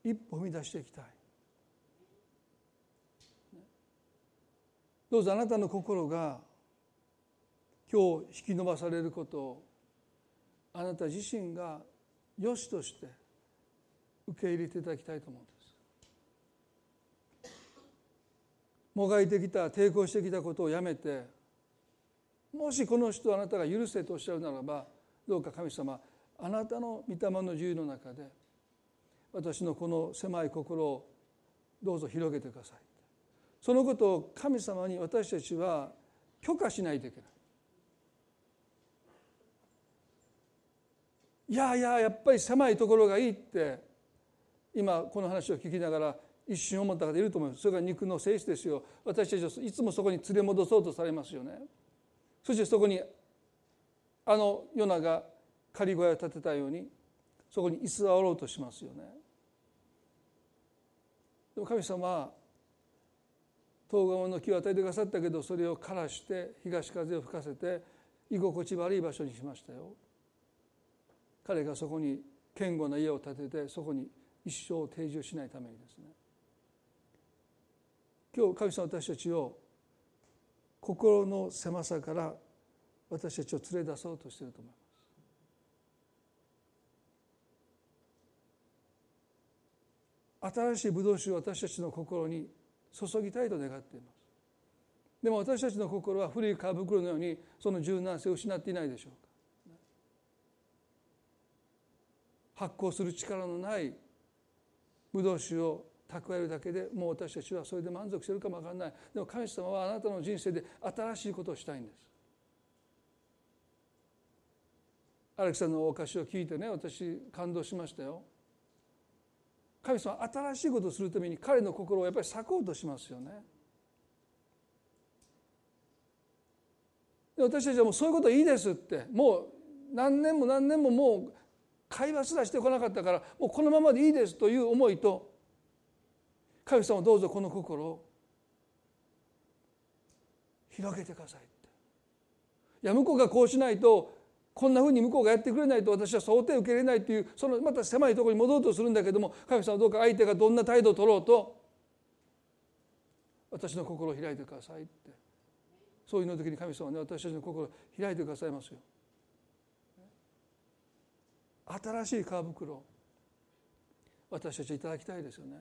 S1: 一歩踏み出していきたい。どうぞあなたの心が今日引き伸ばされることをあなた自身が良しとして受け入れていただきたいと思うんです。もがいてきた抵抗してきたことをやめてもしこの人あなたが許せとおっしゃるならばどうか神様あなたの御霊の自由の中で私のこの狭い心をどうぞ広げてください。そのことを神様に私たちは許可しないといけない。いやいややっぱり狭いところがいいって今この話を聞きながら一瞬思った方いると思います。それが肉の性質ですよ。私たちはいつもそこに連れ戻そうとされますよね。そしてそこにあのヨナが仮小屋を建てたようにそこに居座ろうとしますよね。でも神様は東側の木を与えてくださったけどそれを枯らして東風を吹かせて居心地悪い場所にしましたよ。彼がそこに堅固な家を建ててそこに一生定住しないためにですね。今日神様私たちを心の狭さから私たちを連れ出そうとしていると思います。新しいブドウ酒を私たちの心に注ぎたいと願っています。でも私たちの心は古い皮袋のようにその柔軟性を失っていないでしょうか発酵する力のないブドウ酒を蓄えるだけでもう私たちはそれで満足してるかも分からない。でも神様はあなたの人生で新しいことをしたいんです。荒木さんのお菓子を聞いてね私感動しましたよ。神様は新しいことをするために彼の心をやっぱり裂こうとしますよね。で私たちはもうそういうこといいですって。もう何年も何年ももう会話すらしてこなかったからもうこのままでいいですという思いと神様どうぞこの心を広げてくださいっていや向こうがこうしないとこんなふうに向こうがやってくれないと私は想定受け入れないというそのまた狭いところに戻ろうとするんだけども神様どうか相手がどんな態度を取ろうと私の心を開いてくださいってそういうの時に神様はね私たちの心を開いてくださいますよ。新しい皮袋私たちいただきたいですよね。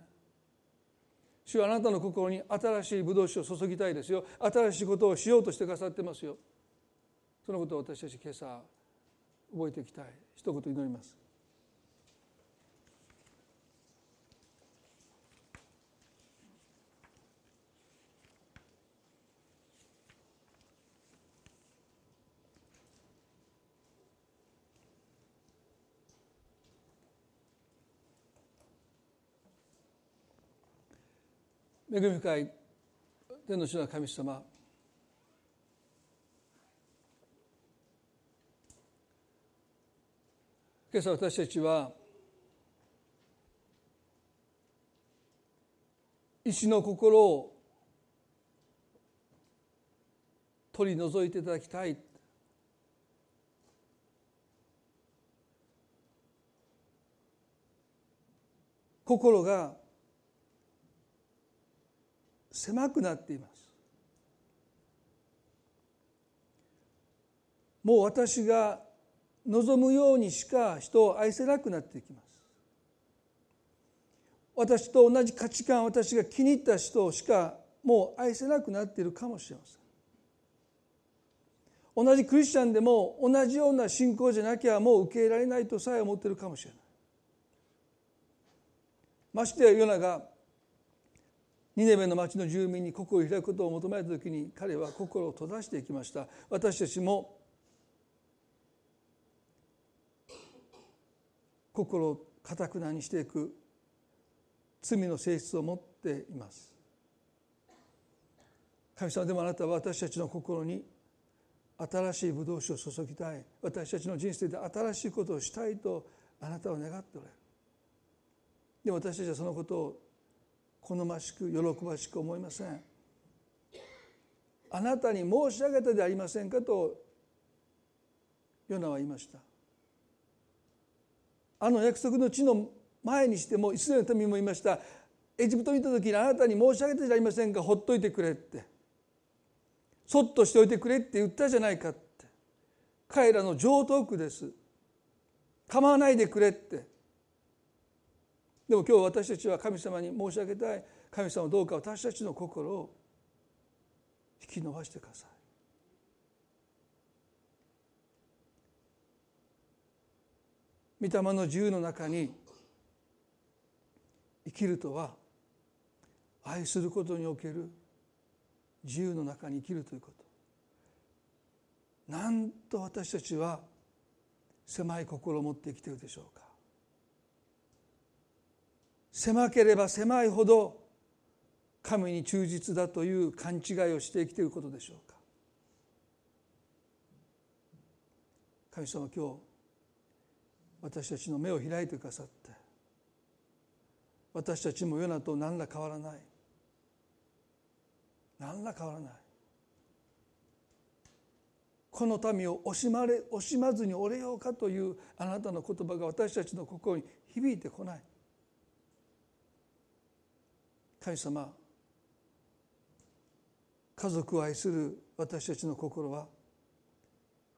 S1: 主はあなたの心に新しいブドウ酒を注ぎたいですよ。新しいことをしようとしてくださってますよ。そのことを私たち今朝覚えていきたい。一言祈ります。恵み深い天の主の神様。今朝私たちは石の心を取り除いていただきたい。心が狭くなっています。もう私が望むようにしか人を愛せなくなっていきます。私と同じ価値観私が気に入った人しかもう愛せなくなっているかもしれません。同じクリスチャンでも同じような信仰じゃなきゃもう受け入れられないとさえ思っているかもしれない。ましてやヨナがニネベの町の住民に心を開くことを求めた時に彼は心を閉ざしていきました。私たちも心をかたくなにしていく罪の性質を持っています。神様でもあなたは私たちの心に新しいブドウ酒を注ぎたい。私たちの人生で新しいことをしたいとあなたは願っておられる。でも私たちはそのことを好ましく喜ばしく思いません。あなたに申し上げたでありませんかとヨナは言いました。あの約束の地の前にしてもイスラエルの民も言いました。エジプトにいた時にあなたに申し上げたじゃありませんかほっといてくれって。そっとしておいてくれって言ったじゃないかって。彼らの常套句です。構わないでくれって。でも今日私たちは神様に申し上げたい神様どうか私たちの心を引き伸ばしてください。御霊の自由の中に生きるとは愛することにおける自由の中に生きるということなんと私たちは狭い心を持って生きているでしょうか狭ければ狭いほど神に忠実だという勘違いをして生きていることでしょうか。神様今日私たちの目を開いてくださって私たちもヨナと何ら変わらない。何ら変わらない。この民を惜しまれ惜しまずにおれようかというあなたの言葉が私たちの心に響いてこない。神様家族を愛する私たちの心は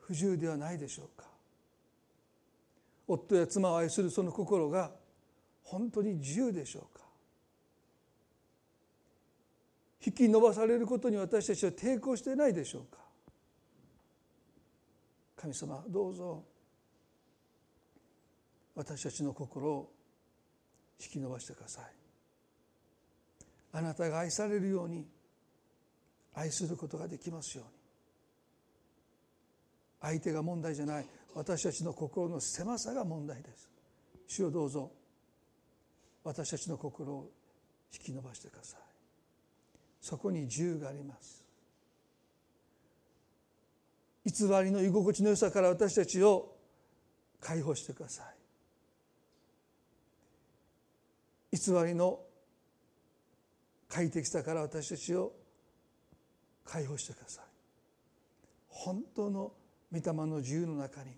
S1: 不自由ではないでしょうか。夫や妻を愛するその心が本当に自由でしょうか。引き伸ばされることに私たちは抵抗してないでしょうか。神様どうぞ私たちの心を引き伸ばしてください。あなたが愛されるように愛することができますように。相手が問題じゃない。私たちの心の狭さが問題です。主をどうぞ私たちの心を引き伸ばしてください。そこに自由があります。偽りの居心地の良さから私たちを解放してください。偽りの快適さから私たちを解放してください。本当の御霊の自由の中に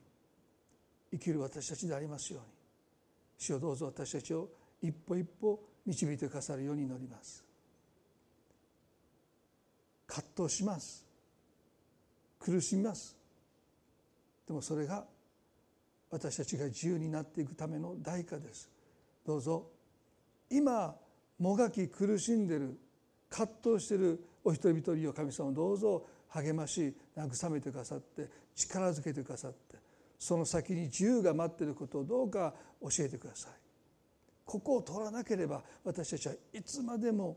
S1: 生きる私たちでありますように。主をどうぞ私たちを一歩一歩導いてくださるように祈ります。葛藤します。苦しみます。でもそれが私たちが自由になっていくための代価です。どうぞ今もがき苦しんでる葛藤しているお一人一人を神様どうぞ励まし慰めてくださって力づけてくださってその先に自由が待っていることをどうか教えてください。ここを通らなければ私たちはいつまでも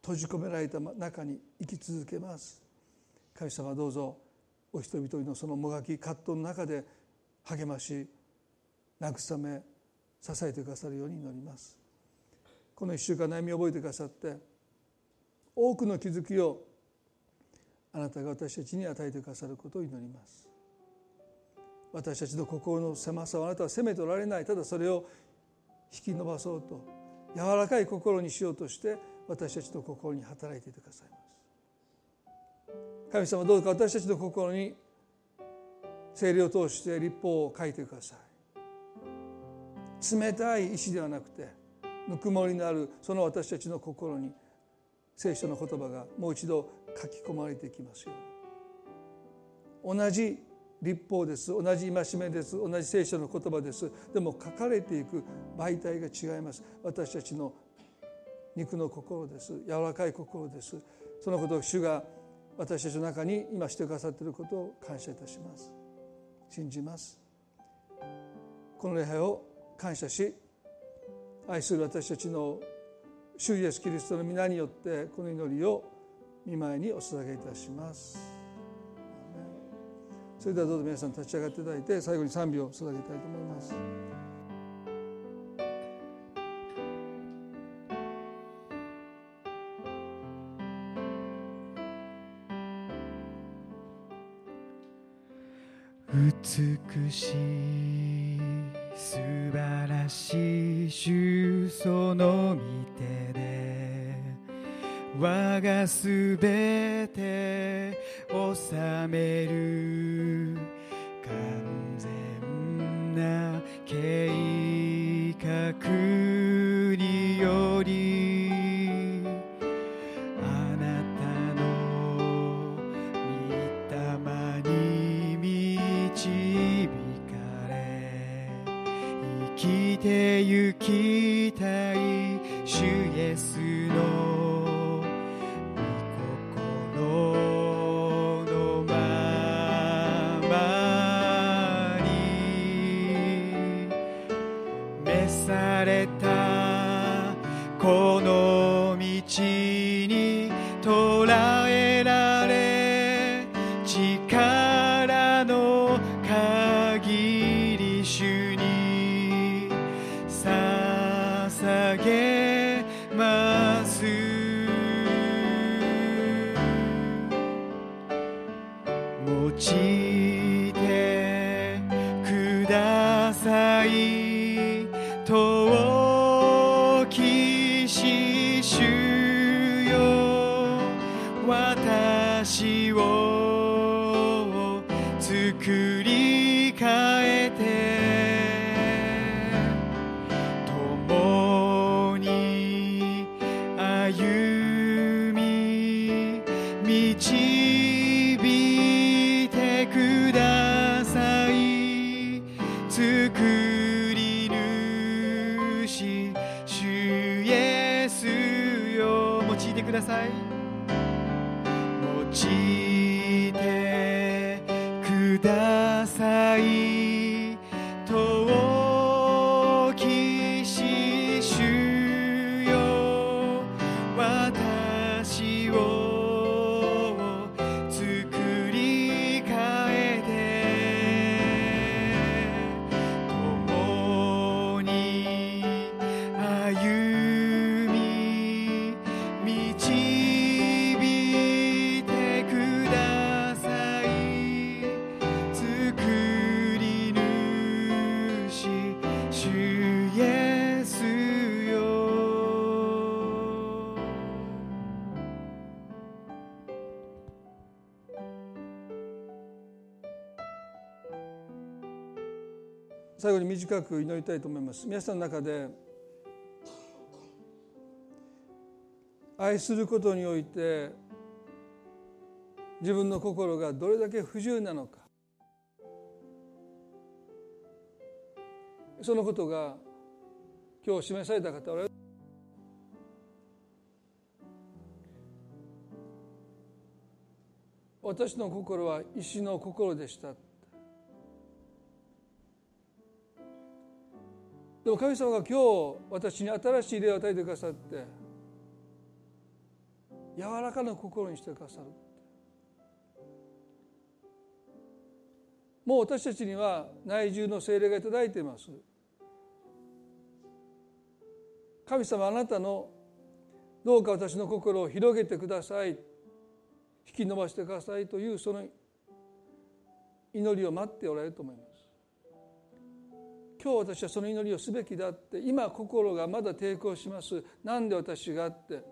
S1: 閉じ込められた中に生き続けます。神様どうぞお一人一人のそのもがき葛藤の中で励まし慰め支えてくださるように祈ります。この一週間悩みを覚えてくださって多くの気づきをあなたが私たちに与えてくださることを祈ります。私たちの心の狭さをあなたは責めておられない。ただそれを引き伸ばそうと柔らかい心にしようとして私たちの心に働いていてくださいます。神様どうか私たちの心に精霊を通して立法を書いてください。冷たい意志ではなくてぬくもりのあるその私たちの心に聖書の言葉がもう一度書き込まれていきますよ。うに同じ立法です。同じ戒めです。同じ聖書の言葉です。でも書かれていく媒体が違います。私たちの肉の心です。柔らかい心です。そのことを主が私たちの中に今してくださっていることを感謝いたします。信じます。この礼拝を感謝し愛する私たちの主イエスキリストの皆によってこの祈りを見舞いにお捧げいたします。それではどうぞ皆さん立ち上がっていただいて最後に賛美を捧げたいと思います。
S2: 美しい素晴らしい主その御手で我がすべて治める完全な計画きてゆき
S1: 最後に短く祈りたいと思います。皆さんの中で愛することにおいて自分の心がどれだけ不自由なのか。そのことが今日示された方は私の心は石の心でした。でも神様が今日私に新しい霊を与えてくださって柔らかな心にしてくださる。もう私たちには内住の精霊がいいています。神様あなたのどうか私の心を広げてください。引き伸ばしてくださいというその祈りを待っておられると思います。今日私はその祈りをすべきだって今心がまだ抵抗します。なんで私がって。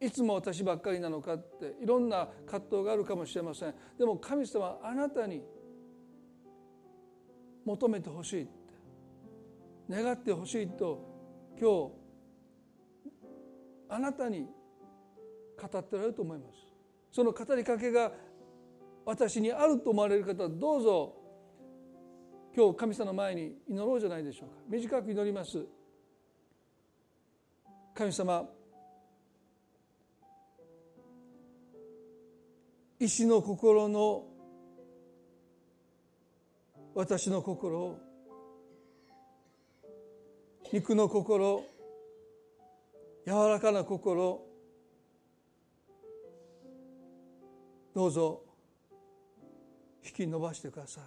S1: いつも私ばっかりなのかって。いろんな葛藤があるかもしれません。でも神様はあなたに求めてほしいって。願ってほしいと今日あなたに語ってられると思います。その語りかけが私にあると思われる方どうぞ今日神様の前に祈ろうじゃないでしょうか。短く祈ります。神様石の心の私の心を肉の心柔らかな心どうぞ引き伸ばしてください。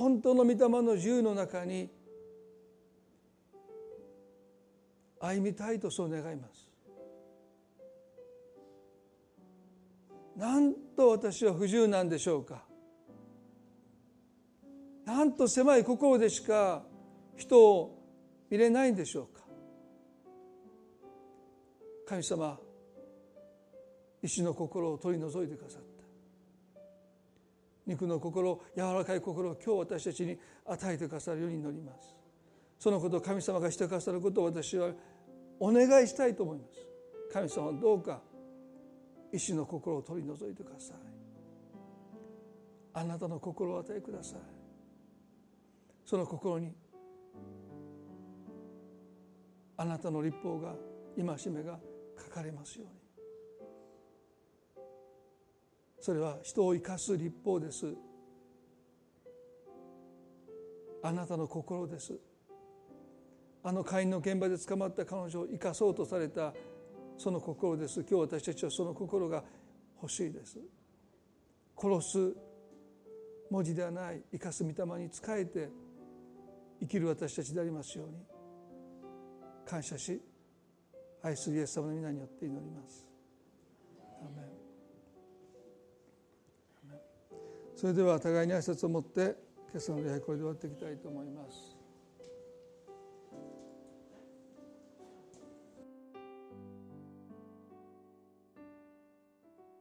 S1: 本当の御霊の自由の中に歩みたいとそう願います。なんと私は不自由なんでしょうか。なんと狭い心でしか人を見れないんでしょうか。神様石の心を取り除いてくださった。肉の心柔らかい心を今日私たちに与えてくださるように祈ります。そのことを神様がしてくださることを私はお願いしたいと思います。神様どうか石の心を取り除いてください。あなたの心を与えください。その心にあなたの立法が戒めが書かれますように。それは人を生かす立法です。あなたの心です。あの会員の現場で捕まった彼女を生かそうとされたその心です。今日私たちはその心が欲しいです。殺す文字ではない生かす御霊に仕えて生きる私たちでありますように感謝し愛するイエス様の皆によって祈ります。それでは互いに挨拶を持って今朝の礼拝これで終わっていきたいと思います。